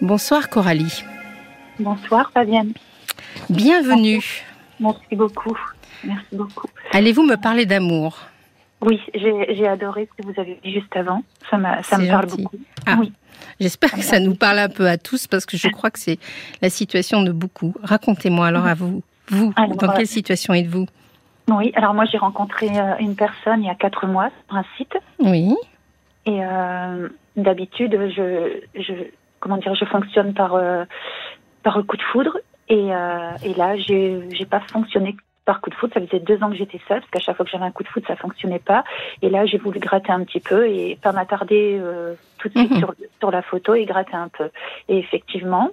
Bonsoir Coralie. Bonsoir Fabienne. Bienvenue. Merci beaucoup. Merci beaucoup. Allez-vous me parler d'amour? Oui, j'ai adoré ce que vous avez dit juste avant. Ça, ça me parle beaucoup. Ah, oui. J'espère que ça nous parle un peu à tous parce que je crois que c'est la situation de beaucoup. Racontez-moi alors à vous. Vous, dans quelle situation êtes-vous? Oui, alors moi j'ai rencontré euh, une personne il y a quatre mois sur un site. Oui. Et euh, d'habitude, je, je, comment dire, je fonctionne par euh, par coup de foudre. Et, euh, et là, j'ai j'ai pas fonctionné par coup de foudre. Ça faisait deux ans que j'étais seule, parce qu'à chaque fois que j'avais un coup de foudre, ça fonctionnait pas. Et là, j'ai voulu gratter un petit peu et pas m'attarder euh, tout de suite mhm. sur, sur la photo et gratter un peu. Et effectivement,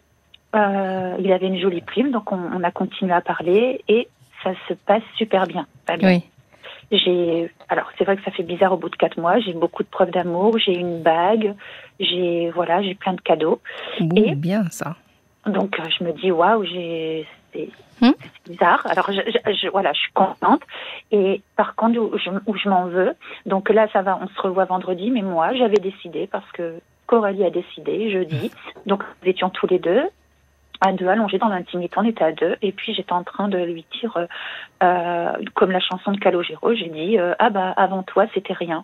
euh, il avait une jolie prime, donc on, on, a continué à parler et ça se passe super bien. Pas bien. Oui. J'ai, alors c'est vrai que ça fait bizarre au bout de quatre mois. J'ai beaucoup de preuves d'amour. J'ai une bague. J'ai voilà, j'ai plein de cadeaux. et bien ça. Donc je me dis waouh, j'ai c'est hmm? bizarre. Alors je, je, voilà, je suis contente. Et par contre où je, où je m'en veux. Donc là ça va, on se revoit vendredi. Mais moi j'avais décidé parce que Coralie a décidé jeudi. Donc nous étions tous les deux à deux, allongés dans l'intimité, on était à deux, et puis j'étais en train de lui dire, euh, euh comme la chanson de Calogero, j'ai dit, euh, ah bah avant toi c'était rien.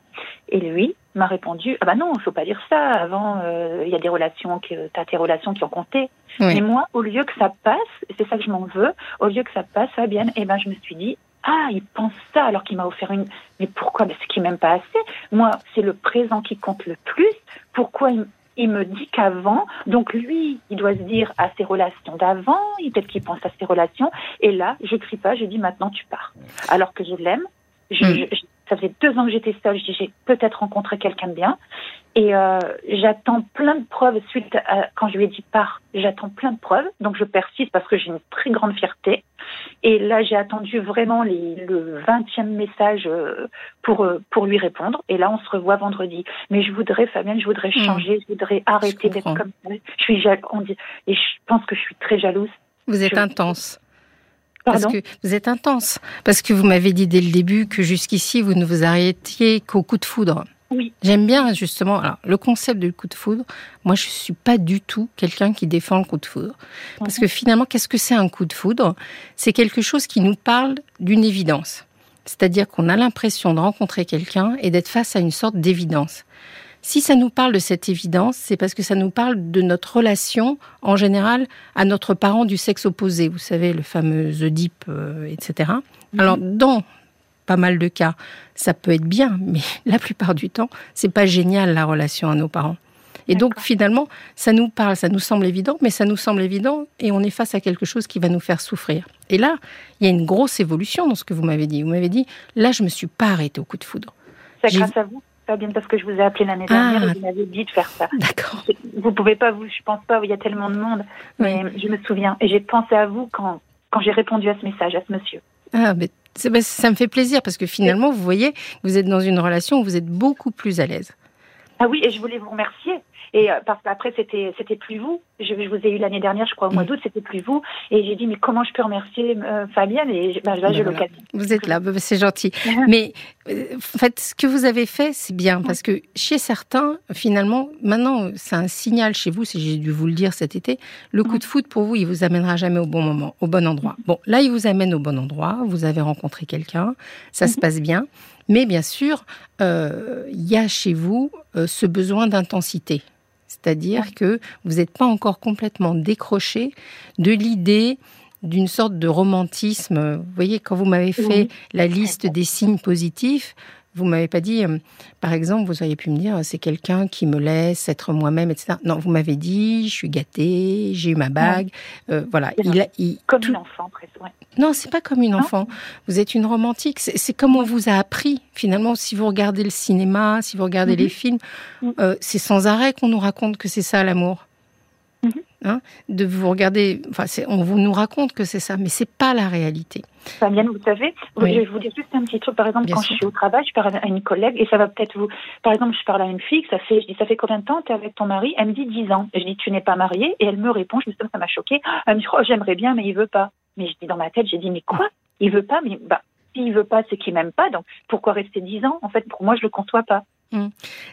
Et lui m'a répondu, ah bah non, faut pas dire ça, avant euh, il y a des relations, que t'as tes relations qui ont compté. Mais moi, au lieu que ça passe, c'est ça que je m'en veux, au lieu que ça passe, Fabienne, et eh ben je me suis dit, ah, il pense ça alors qu'il m'a offert une. Mais pourquoi? Parce qu'il m'aime pas assez. Moi, c'est le présent qui compte le plus. Pourquoi il il me dit qu'avant, donc lui, il doit se dire à ses relations d'avant, peut-être qu'il pense à ses relations, et là, je crie pas, je dis maintenant tu pars. Alors que je l'aime, je, hmm. Ça faisait deux ans que j'étais seule, je dis j'ai peut-être rencontré quelqu'un de bien, et euh, j'attends plein de preuves suite à quand je lui ai dit pars, j'attends plein de preuves, donc je persiste parce que j'ai une très grande fierté. Et là, j'ai attendu vraiment les, le 20e message euh, pour, euh, pour lui répondre. Et là, on se revoit vendredi. Mais je voudrais, Fabienne, je voudrais hmm. changer, je voudrais arrêter d'être comme ça. Je suis dit, et je pense que je suis très jalouse. Vous êtes intense. Parce que vous êtes intense. Parce que vous m'avez dit dès le début que jusqu'ici, vous ne vous arrêtiez qu'au coup de foudre. Oui. J'aime bien justement alors, le concept du coup de foudre. Moi, je suis pas du tout quelqu'un qui défend le coup de foudre. Parce que finalement, qu'est-ce que c'est un coup de foudre? C'est quelque chose qui nous parle d'une évidence. C'est-à-dire qu'on a l'impression de rencontrer quelqu'un et d'être face à une sorte d'évidence. Si ça nous parle de cette évidence, c'est parce que ça nous parle de notre relation, en général, à notre parent du sexe opposé. Vous savez, le fameux Oedipe, euh, etc. Mhm. Alors, dans pas mal de cas, ça peut être bien, mais la plupart du temps, c'est pas génial la relation à nos parents. Et donc finalement, ça nous parle, ça nous semble évident, mais ça nous semble évident et on est face à quelque chose qui va nous faire souffrir. Et là, il y a une grosse évolution dans ce que vous m'avez dit. Vous m'avez dit, là, je me suis pas arrêtée au coup de foudre. C'est grâce à vous bien parce que je vous ai appelé l'année dernière et ah. vous m'avez dit de faire ça. D'accord. Vous pouvez pas, vous, je pense pas, il y a tellement de monde, mais je me souviens et j'ai pensé à vous quand, quand j'ai répondu à ce message, à ce monsieur. Ah, mais bah, ça me fait plaisir parce que finalement, vous voyez, vous êtes dans une relation où vous êtes beaucoup plus à l'aise. Ah oui, et je voulais vous remercier. Et euh, parce qu'après, c'était, c'était plus vous. Je, vous ai eu l'année dernière, je crois, au mois mm. d'août, c'était plus vous. Et j'ai dit, mais comment je peux remercier euh, Fabienne? Et bah, là, j'ai l'occasion. Vous êtes là, bah, c'est gentil. mais euh, en fait, ce que vous avez fait, c'est bien. Parce que chez certains, finalement, maintenant, c'est un signal chez vous, si j'ai dû vous le dire cet été, le coup de foot, pour vous, il vous amènera jamais au bon moment, au bon endroit. Bon, là, il vous amène au bon endroit. Vous avez rencontré quelqu'un. Ça se mhm. passe bien. Mais bien sûr, il y a chez vous ce besoin d'intensité. C'est-à-dire que vous n'êtes pas encore complètement décroché de l'idée d'une sorte de romantisme. Vous voyez, quand vous m'avez fait la liste des signes positifs, vous m'avez pas dit, euh, par exemple, vous auriez pu me dire, c'est quelqu'un qui me laisse être moi-même, etc. Non, vous m'avez dit, je suis gâtée, j'ai eu ma bague, euh, voilà. Il, il, comme une enfant, presque. Ouais. Non, c'est pas comme une enfant. Vous êtes une romantique. C'est comme on vous a appris. Finalement, si vous regardez le cinéma, si vous regardez les mhm. films, mhm. euh, c'est sans arrêt qu'on nous raconte que c'est ça l'amour. Hein de vous regarder, enfin, on vous nous raconte que c'est ça, mais c'est pas la réalité. Fabienne, vous savez, je vais vous dire juste un petit truc. Par exemple, quand je suis au travail, je parle à une collègue et ça va peut-être vous. Par exemple, je parle à une fille, ça fait, je dis, ça fait combien de temps tu es avec ton mari? Elle me dit 10 ans. Je dis, tu n'es pas mariée? Et elle me répond, je me ça m'a choquée. Elle me dit, oh, j'aimerais bien, mais il veut pas. Mais je dis dans ma tête, j'ai dit, mais quoi? Il veut pas, mais bah, s'il veut pas, c'est qu'il m'aime pas. Donc, pourquoi rester 10 ans? En fait, pour moi, je le conçois pas. Mmh.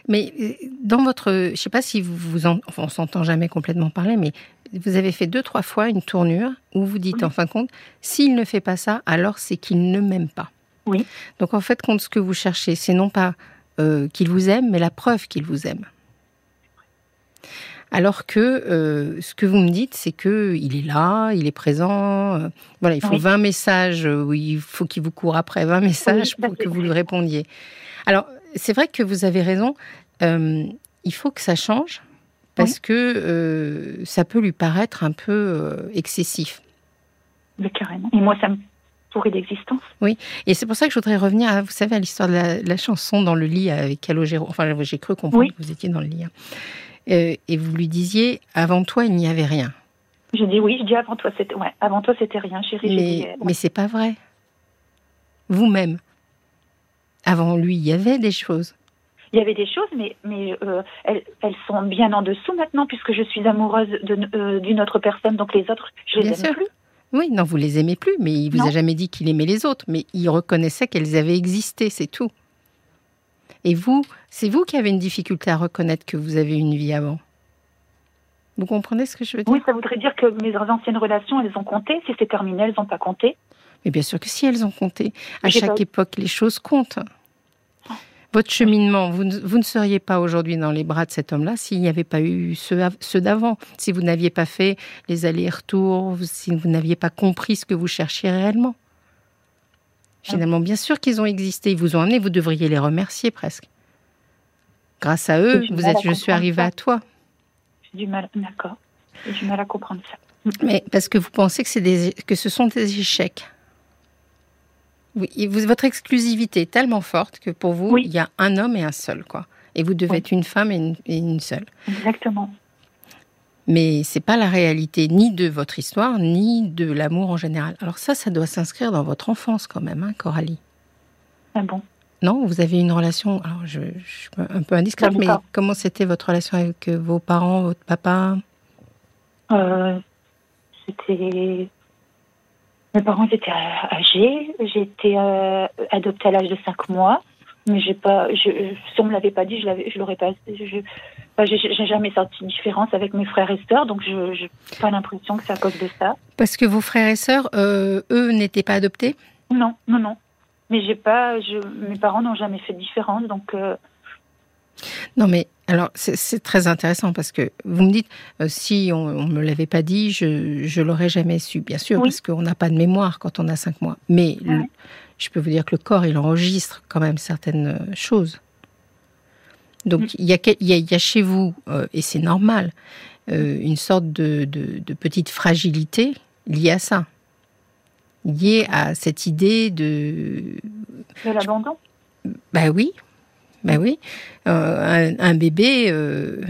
Mais euh, dans votre, je ne sais pas si vous vous en, enfin, on s'entend jamais complètement parler, mais vous avez fait deux trois fois une tournure où vous dites en fin de compte, s'il ne fait pas ça, alors c'est qu'il ne m'aime pas. Oui. Donc en fait, compte ce que vous cherchez, c'est non pas euh, qu'il vous aime, mais la preuve qu'il vous aime. Alors que euh, ce que vous me dites, c'est que il est là, il est présent. euh, voilà, il faut Oui. 20 messages, il faut qu'il vous court après 20 messages pour que vous lui répondiez. Alors, c'est vrai que vous avez raison. euh, il faut que ça change parce que euh, ça peut lui paraître un peu euh, excessif. Mais carrément. Et moi, ça me pourrit d'existence. Et c'est pour ça que je voudrais revenir, à, vous savez, à l'histoire de la, la chanson dans le lit avec Calogero. Enfin, j'ai cru comprendre Oui. que vous étiez dans le lit. hein. Euh, et vous lui disiez, avant toi, il n'y avait rien. Je dis oui, je dis avant toi, c'était ouais, avant toi, c'était rien, chérie. J'ai dit, Mais, euh, mais c'est pas vrai. Vous-même. Avant lui, il y avait des choses. Il y avait des choses, mais, mais euh, elles, elles sont bien en dessous maintenant, puisque je suis amoureuse euh, d'une autre personne, donc les autres, je les Bien aime sûr. plus. Oui, non, vous les aimez plus, mais il vous a jamais dit qu'il aimait les autres, mais il reconnaissait qu'elles avaient existé, c'est tout. Et vous, c'est vous qui avez une difficulté à reconnaître que vous avez une vie avant. Vous comprenez ce que je veux dire? Oui, ça voudrait dire que mes anciennes relations, elles ont compté. Si c'est terminé, elles n'ont pas compté. Mais bien sûr que si elles ont compté. À chaque pas- époque, les choses comptent. Votre cheminement, vous ne, vous ne seriez pas aujourd'hui dans les bras de cet homme-là s'il n'y avait pas eu ceux, av- ceux d'avant, si vous n'aviez pas fait les allers-retours, si vous n'aviez pas compris ce que vous cherchiez réellement. Finalement, bien sûr qu'ils ont existé, ils vous ont amené, vous devriez les remercier presque. Grâce à eux, vous êtes, à je suis arrivée ça. à toi. J'ai du mal, d'accord. J'ai du mal à comprendre ça. Mais parce que vous pensez que, c'est des, que ce sont des échecs. Oui, et vous- votre exclusivité est tellement forte que pour vous, Oui. il y a un homme et un seul, quoi. Et vous devez Oui. être une femme et une, et une seule. Exactement. Mais c'est pas la réalité ni de votre histoire, ni de l'amour en général. Alors ça, ça doit s'inscrire dans votre enfance quand même, hein, Coralie. Ah bon? Non, vous avez une relation, alors je, je suis un peu indiscrète, mais comment c'était votre relation avec euh, vos parents, votre papa? Euh, c'était. Mes parents étaient âgés. J'ai été euh, adoptée à l'âge de 5 mois. Mais j'ai pas. Je, si on me l'avait pas dit, je l'aurais pas. Je, j'ai, j'ai jamais senti de différence avec mes frères et sœurs, donc je n'ai pas l'impression que c'est à cause de ça. Parce que vos frères et sœurs, euh, eux, n'étaient pas adoptés? Non, non, non. Mais j'ai pas. Je, mes parents n'ont jamais fait de différence, donc. euh, Non, mais alors c'est- très intéressant parce que vous me dites euh, si on, on me l'avait pas dit, je je l'aurais jamais su, bien sûr, Oui. parce qu'on n'a pas de mémoire quand on a cinq mois. Mais le- Ouais. je peux vous dire que le corps il enregistre quand même certaines euh, choses. Donc Mm. il y a y, y chez vous euh, et c'est normal euh, une sorte de, de, de petite fragilité liée à ça, liée à cette idée de de l'abandon? bah oui, bah oui. Euh, un, un bébé, euh,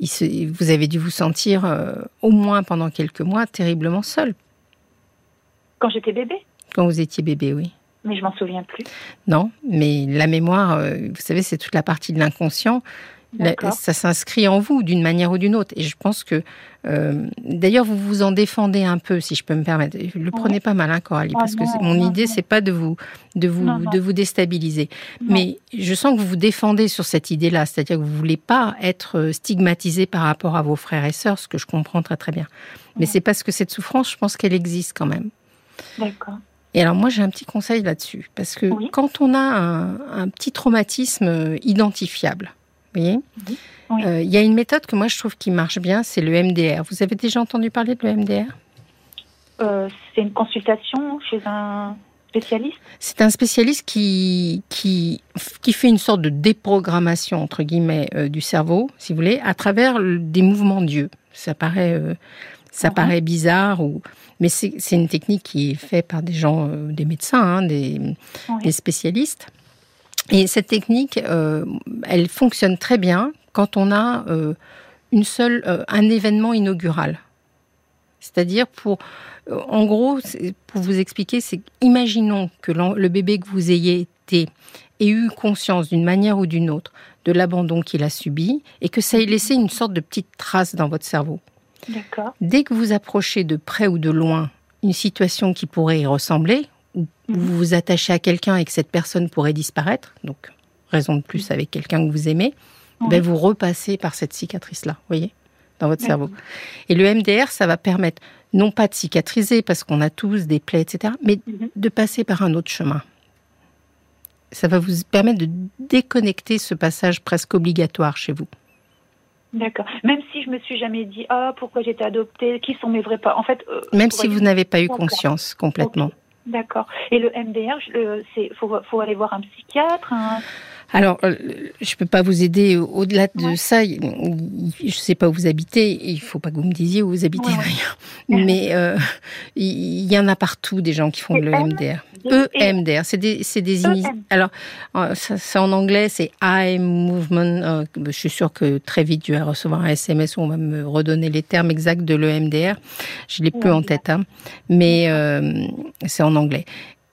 il se- vous avez dû vous sentir euh, au moins pendant quelques mois terriblement seul Quand j'étais bébé, quand vous étiez bébé, oui. mais je m'en souviens plus. Non, mais la mémoire, vous savez, c'est toute la partie de l'inconscient. La- ça s'inscrit en vous d'une manière ou d'une autre. Et je pense que, euh, d'ailleurs, vous vous en défendez un peu, si je peux me permettre. Le prenez pas mal, hein, Coralie, Oh parce que non, mon non, idée, c'est pas de vous, de vous, Non, de vous déstabiliser. Mais je sens que vous vous défendez sur cette idée-là, c'est-à-dire que vous voulez pas être euh, stigmatisé par rapport à vos frères et sœurs, ce que je comprends très très bien. Mais c'est parce que cette souffrance, je pense qu'elle existe quand même. D'accord. Et alors moi j'ai un petit conseil là-dessus, parce que Oui. quand on a un, un petit traumatisme euh, identifiable, voyez, Oui. Oui. euh, il y a une méthode que moi je trouve qui marche bien, c'est le MDR. Vous avez déjà entendu parler de le MDR Euh, c'est une consultation chez un spécialiste? C'est un spécialiste qui, qui, qui fait une sorte de déprogrammation, entre guillemets, euh, du cerveau, si vous voulez, à travers le- des mouvements d'yeux. Ça paraît, euh, ça paraît bizarre, ou... mais c'est c'est une technique qui est faite par des gens, euh, des médecins, hein, des, Oui. des spécialistes. Et cette technique, euh, elle fonctionne très bien quand on a euh, une seule, euh, un événement inaugural. C'est-à-dire pour, en gros, pour vous expliquer, c'est imaginons que le bébé que vous ayez été ait eu conscience d'une manière ou d'une autre de l'abandon qu'il a subi et que ça ait laissé une sorte de petite trace dans votre cerveau. D'accord. Dès que vous approchez de près ou de loin une situation qui pourrait y ressembler. Vous vous attachez à quelqu'un et que cette personne pourrait disparaître, donc raison de plus avec quelqu'un que vous aimez, ben vous repassez par cette cicatrice-là, voyez, dans votre cerveau. Et le MDR, ça va permettre non pas de cicatriser parce qu'on a tous des plaies, etc., mais mhm. de passer par un autre chemin. Ça va vous permettre de déconnecter ce passage presque obligatoire chez vous. D'accord. Même si je me suis jamais dit ah pourquoi j'étais adoptée, qui sont mes vrais parents. En fait. Euh, Même si vous n'avez pas eu conscience complètement. D'accord. Et le MDR, il faut, faut aller voir un psychiatre. Un... Alors, euh, je ne peux pas vous aider au-delà de ça. Je ne sais pas où vous habitez. Il ne faut pas que vous me disiez où vous habitez d'ailleurs. Mais euh, il y en a partout des gens qui font le MDR. EMDR, c'est des, c'est des e Alors, euh, c'est en anglais, c'est Eye Movement. je suis sûre que très vite, je vais recevoir un SMS où on va me redonner les termes exacts de l'EMDR. Je l'ai plus en tête, hein. mais c'est en anglais.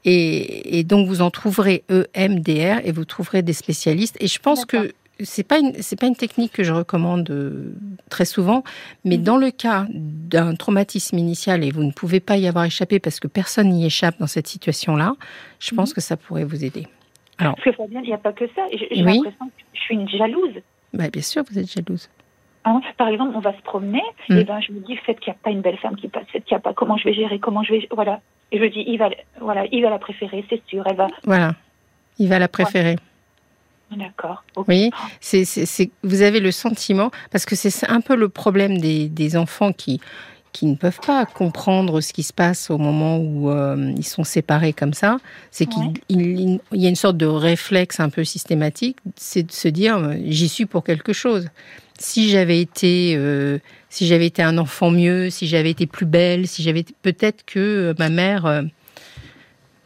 Et, donc vous en trouverez EMDR et vous trouverez des spécialistes. Et je pense que c'est pas une c'est pas une technique que je recommande euh, très souvent, mais mhm. dans le cas d'un traumatisme initial et vous ne pouvez pas y avoir échappé parce que personne n'y échappe dans cette situation-là, je pense mhm. que ça pourrait vous aider. Alors, parce que Fabien, il n'y a pas que ça. J'ai l'impression que je suis une jalouse. Bah, bien sûr, vous êtes jalouse. Ah par exemple, on va se promener, mm. et ben je me dis, faites qu'il n'y a pas une belle femme qui passe, faites qu'il n'y a pas, comment je vais gérer, comment je vais, voilà. Et je dis, il va, voilà, il va la préférer, c'est sûr, elle va. Voilà, il va la préférer. D'accord. Oui, c'est, c'est, vous avez le sentiment, parce que c'est un peu le problème des, des enfants qui, qui ne peuvent pas comprendre ce qui se passe au moment où euh, ils sont séparés comme ça, c'est qu'il il, y a une sorte de réflexe un peu systématique, c'est de se dire euh, j'y suis pour quelque chose si j'avais été, euh, si j'avais été un enfant mieux, si j'avais été plus belle, si j'avais peut-être que euh, ma mère. Euh,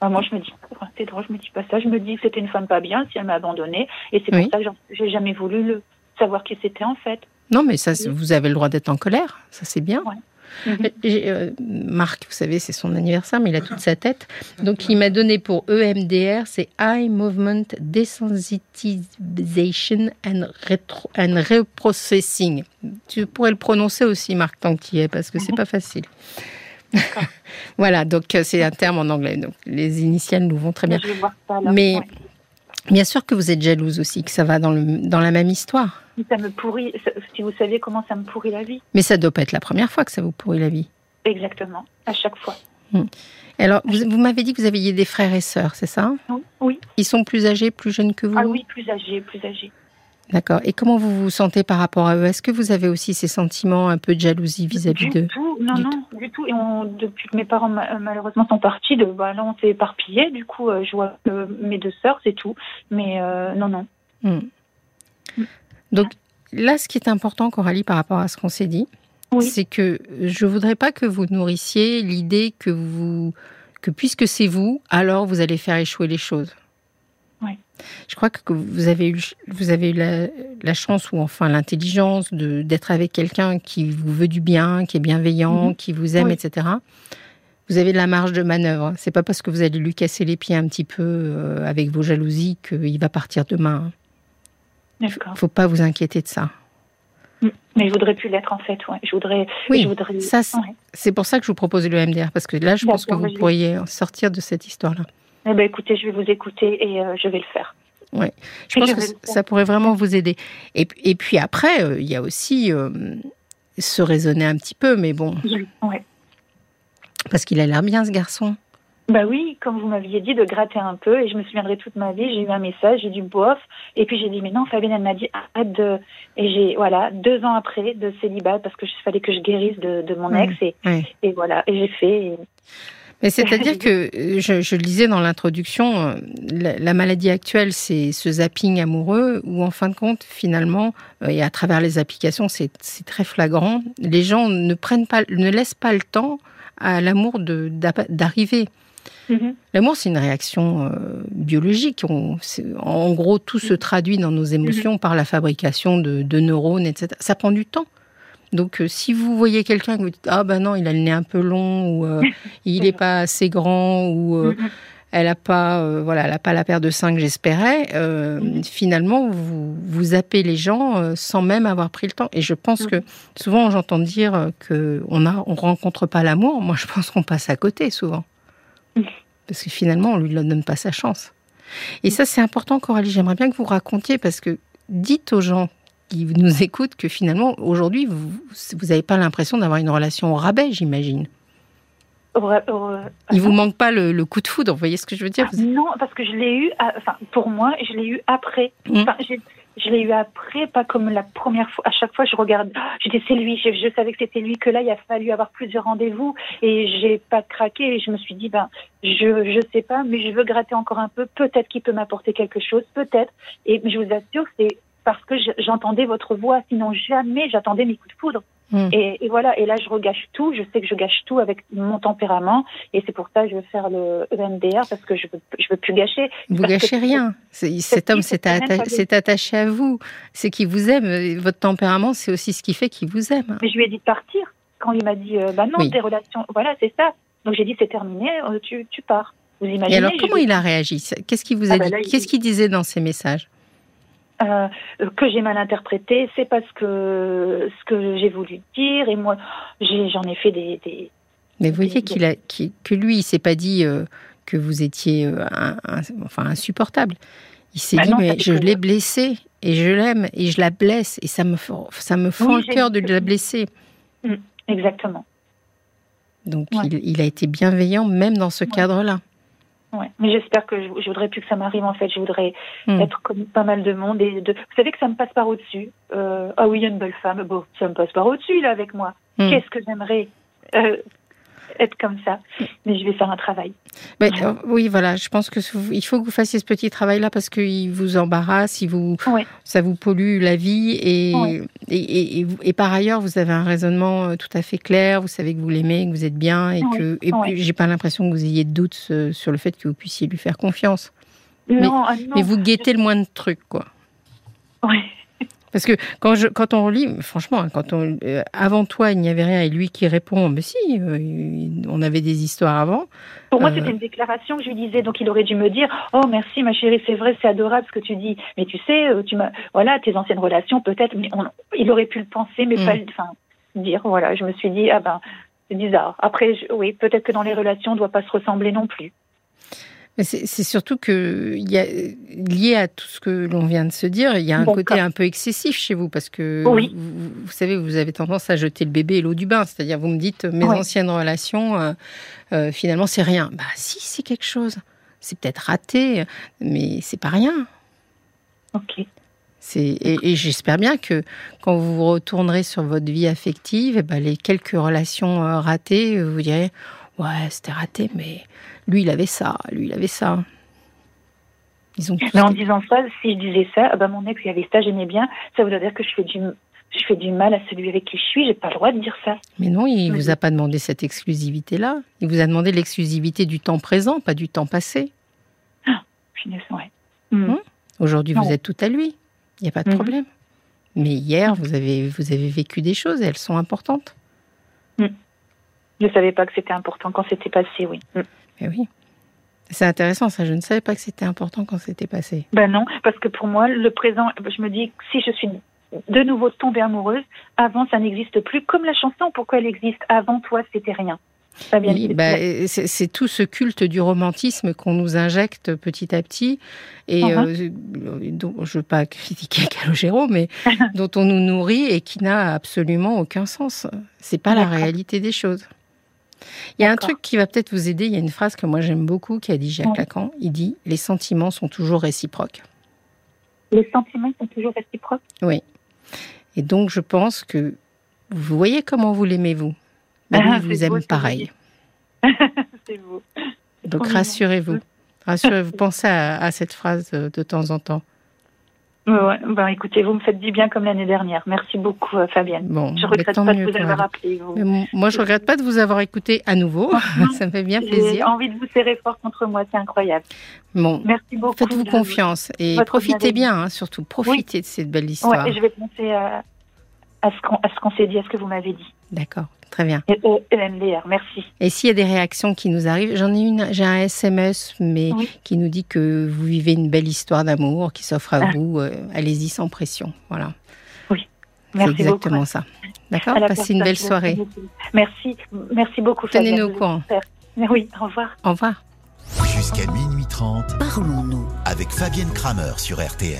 ah, moi, je me dis, c'est drôle, je me dis pas ça. Je me dis que c'était une femme pas bien si elle m'a abandonnée, et c'est pour ça que j'ai jamais voulu le savoir qui c'était en fait. Non, mais ça, vous avez le droit d'être en colère. Ça, c'est bien. Mhm. Euh, Marc, vous savez, c'est son anniversaire, mais il a toute sa tête. Donc, il m'a donné pour EMDR, c'est Eye Movement Desensitization and, Reprocessing. Tu pourrais le prononcer aussi, Marc, tant qu'il y est, parce que c'est pas facile. voilà, donc euh, c'est un terme en anglais. Donc, les initiales nous vont très bien. mais bien sûr que vous êtes jalouse aussi, que ça va dans, le, dans la même histoire. Ça me pourrit, si vous saviez comment ça me pourrit la vie. Mais ça ne doit pas être la première fois que ça vous pourrit la vie. Exactement, à chaque fois. Hmm. Alors, vous, m'avez dit que vous aviez des frères et sœurs, c'est ça? Oui. Ils sont plus âgés, plus jeunes que vous? Ah oui, plus âgés, plus âgés. D'accord. Et comment vous vous sentez par rapport à eux? Est-ce que vous avez aussi ces sentiments un peu de jalousie vis-à-vis d'eux? Non, non, du tout. Et depuis que mes parents malheureusement sont partis, de, bah, là on s'est éparpillés. Du coup, euh, je vois mes deux sœurs, c'est tout. Mais euh, non, non. Hmm. Donc là, ce qui est important, Coralie, par rapport à ce qu'on s'est dit, c'est que je voudrais pas que vous nourrissiez l'idée que vous que puisque c'est vous, alors vous allez faire échouer les choses. Oui. Je crois que vous avez eu, vous avez eu la, chance ou enfin l'intelligence d'être avec quelqu'un qui vous veut du bien, qui est bienveillant, mhm. qui vous aime, etc. Vous avez de la marge de manœuvre. C'est pas parce que vous allez lui casser les pieds un petit peu euh, avec vos jalousies qu'il va partir demain. Il ne faut pas vous inquiéter de ça. Mais je voudrais plus l'être en fait. Ouais. Je voudrais. Oui, ça, c'est pour ça que je vous propose le MDR parce que là, je pense que vous pourriez sortir de cette histoire-là. Eh ben, écoutez, je vais vous écouter et euh, je vais le faire. Oui, je pense que ça pourrait vraiment vous aider. Et, et puis après, euh, il y a aussi euh, se raisonner un petit peu, mais bon. Oui. Parce qu'il a l'air bien, ce garçon. Bah oui, comme vous m'aviez dit, de gratter un peu. Et je me souviendrai toute ma vie, j'ai eu un message, j'ai dit bof. Et puis j'ai dit, mais non, Fabienne, elle m'a dit, arrête de. Et j'ai, voilà, deux ans après de célibat, parce que fallait que je guérisse de, de mon ex. Et, et voilà, et j'ai fait. Mais c'est-à-dire que, je, je, le disais dans l'introduction, euh, la, maladie actuelle, c'est ce zapping amoureux où, en fin de compte, finalement, euh, et à travers les applications, c'est très flagrant, les gens ne prennent pas, ne laissent pas le temps à l'amour d'arriver. Mm-hmm. L'amour, c'est une réaction euh, biologique. en gros, tout se traduit dans nos émotions par la fabrication de, neurones, etc. Ça prend du temps. Donc, euh, si vous voyez quelqu'un que vous dites ah ben non, il a le nez un peu long ou euh, il n'est pas assez grand ou mm-hmm. Elle n'a pas voilà, elle a pas la paire de seins que j'espérais. finalement, vous vous zappez les gens sans même avoir pris le temps. Et je pense que souvent j'entends dire que on a on rencontre pas l'amour. Moi, je pense qu'on passe à côté souvent. Parce que finalement, on ne lui donne pas sa chance. Et ça, c'est important, Coralie. J'aimerais bien que vous racontiez parce que dites aux gens qui nous écoutent que finalement, aujourd'hui, vous n'avez pas l'impression d'avoir une relation au rabais, j'imagine. Il vous manque pas le, coup de foudre, vous voyez ce que je veux dire Non, parce que je l'ai eu, enfin, pour moi, je l'ai eu après. Mmh. je l'ai eu après, pas comme la première fois. À chaque fois, je regarde, je dis c'est lui, je, savais que c'était lui, que là, il a fallu avoir plusieurs rendez-vous et j'ai pas craqué et je me suis dit, ben, je, je sais pas, mais je veux gratter encore un peu, peut-être qu'il peut m'apporter quelque chose, peut-être. Et je vous assure, c'est parce que j'entendais votre voix, sinon jamais j'attendais mes coups de foudre. Hmm. Et, voilà, et là je regâche tout, je sais que je gâche tout avec mon tempérament, et c'est pour ça que je veux faire le EMDR, parce que je veux, je veux plus gâcher. Vous gâchez rien, cet homme s'est attaché à vous, c'est qu'il vous aime, votre tempérament c'est aussi ce qui fait qu'il vous aime. Mais je lui ai dit de partir, quand il m'a dit, euh, bah non, tes relations, voilà, c'est ça. Donc j'ai dit, c'est terminé, euh, tu, tu pars. Vous imaginez, et alors comment il a réagi? Qu'est-ce qu'il vous a ah bah dit? Qu'est-ce qu'il disait dans ses messages? Euh, que j'ai mal interprété, c'est parce que ce que j'ai voulu dire et moi j'en ai, fait des, Mais vous voyez qu'il a, que lui, il s'est pas dit euh, que vous étiez euh, enfin insupportable. Il s'est bah dit mais je l'ai blessée et je l'aime et je la blesse et ça me ça me fend le cœur de la blesser. Mm, exactement. Donc il, il, a été bienveillant même dans ce cadre-là. Ouais. Mais j'espère que je, je, voudrais plus que ça m'arrive en fait. Je voudrais hmm. être comme pas mal de monde et de. Vous savez que ça me passe par au-dessus. Euh, ah oui, il y a une belle femme. Bon, ça me passe par au-dessus là avec moi. Hmm. Qu'est-ce que j'aimerais? Euh, être comme ça. Mais je vais faire un travail. Euh, oui, voilà. Je pense que il faut que vous fassiez ce petit travail-là parce qu'il vous embarrasse, il vous, ça vous pollue la vie et, et, et, par ailleurs, vous avez un raisonnement euh, tout à fait clair. Vous savez que vous l'aimez, que vous êtes bien et que et j'ai pas l'impression que vous ayez de doutes euh, sur le fait que vous puissiez lui faire confiance. Non, mais, mais vous guettez le moins de trucs, quoi. Oui. Parce que quand, je, quand on lit, franchement, hein, quand on, euh, avant toi, il n'y avait rien et lui qui répond, mais si, euh, on avait des histoires avant. Pour moi, euh, c'était une déclaration que je lui disais, donc il aurait dû me dire, oh merci ma chérie, c'est vrai, c'est adorable ce que tu dis, mais tu sais, tu m'as, voilà, tes anciennes relations, peut-être, mais il aurait pu le penser, mais mm. pas, enfin, dire, voilà, je me suis dit, ah ben, c'est bizarre. Après, oui, peut-être que dans les relations, on ne doit pas se ressembler non plus. C'est surtout que y a, lié à tout ce que l'on vient de se dire, il y a un côté un peu excessif chez vous parce que vous, savez, vous avez tendance à jeter le bébé et l'eau du bain. C'est-à-dire, vous me dites, mes anciennes relations, euh, euh, finalement, c'est rien. Bah, si, c'est quelque chose. C'est peut-être raté, mais c'est pas rien. Ok. Et, et j'espère bien que quand vous retournerez sur votre vie affective, eh ben, les quelques relations euh, ratées, vous direz Ouais, c'était raté, mais lui, il avait ça, lui, il avait ça. mais en disant ça, si je disais ça, ah bah, mon ex, il avait ça, j'aimais bien, ça voudrait dire que je fais du, je fais du mal à celui avec qui je suis, j'ai pas le droit de dire ça. Mais non, il ne vous a pas demandé cette exclusivité-là. Il vous a demandé l'exclusivité du temps présent, pas du temps passé. Ah, ouais. Mmh. Aujourd'hui, vous êtes tout à lui. Il n'y a pas de mmh. problème. Mais hier, vous avez, vous avez vécu des choses et elles sont importantes. Je ne savais pas que c'était important quand c'était passé, oui. Mais oui. C'est intéressant, ça. Je ne savais pas que c'était important quand c'était passé. Ben non, parce que pour moi, le présent, je me dis, si je suis de nouveau tombée amoureuse, avant, ça n'existe plus. Comme la chanson, pourquoi elle existe? Avant toi, c'était rien. Bah, c'est tout ce culte du romantisme qu'on nous injecte petit à petit et uh-huh. euh, dont je ne veux pas critiquer Calogero, mais dont on nous nourrit et qui n'a absolument aucun sens. C'est pas la réalité des choses. Il y a un truc qui va peut-être vous aider. Il y a une phrase que moi j'aime beaucoup qui a dit Jacques Lacan. Il dit Les sentiments sont toujours réciproques. Les sentiments sont toujours réciproques? Oui. Et donc je pense que vous voyez comment vous l'aimez, vous. Mais ah, vous aime pareil. c'est beau. Donc rassurez-vous. Rassurez-vous. Pensez à cette phrase de temps en temps. Ouais, ben écoutez, vous me faites du bien comme l'année dernière. Merci beaucoup, euh, Fabienne. Bon, je regrette pas de vous avoir appelé. Moi, je regrette pas de vous avoir écouté à nouveau. ça me fait bien plaisir. J'ai envie de vous serrer fort contre moi, c'est incroyable. Bon, merci beaucoup. Faites-vous confiance et profitez bien, hein, surtout profitez de cette belle histoire. Ouais, je vais penser à, à ce qu'on s'est dit, à ce que vous m'avez dit. D'accord. Très bien. Et EMDR, merci. Et s'il y a des réactions qui nous arrivent, j'en ai une, j'ai un SMS, mais qui nous dit que vous vivez une belle histoire d'amour qui s'offre à ah. vous. Euh, allez-y sans pression. Voilà. Oui. Merci C'est exactement ça. D'accord Passez une belle soirée. Merci. Merci beaucoup. Tenez-nous au courant. Oui, au revoir. Au revoir. Jusqu'à minuit 12h30. Parlons-nous. Avec Fabienne Kramer sur RTL.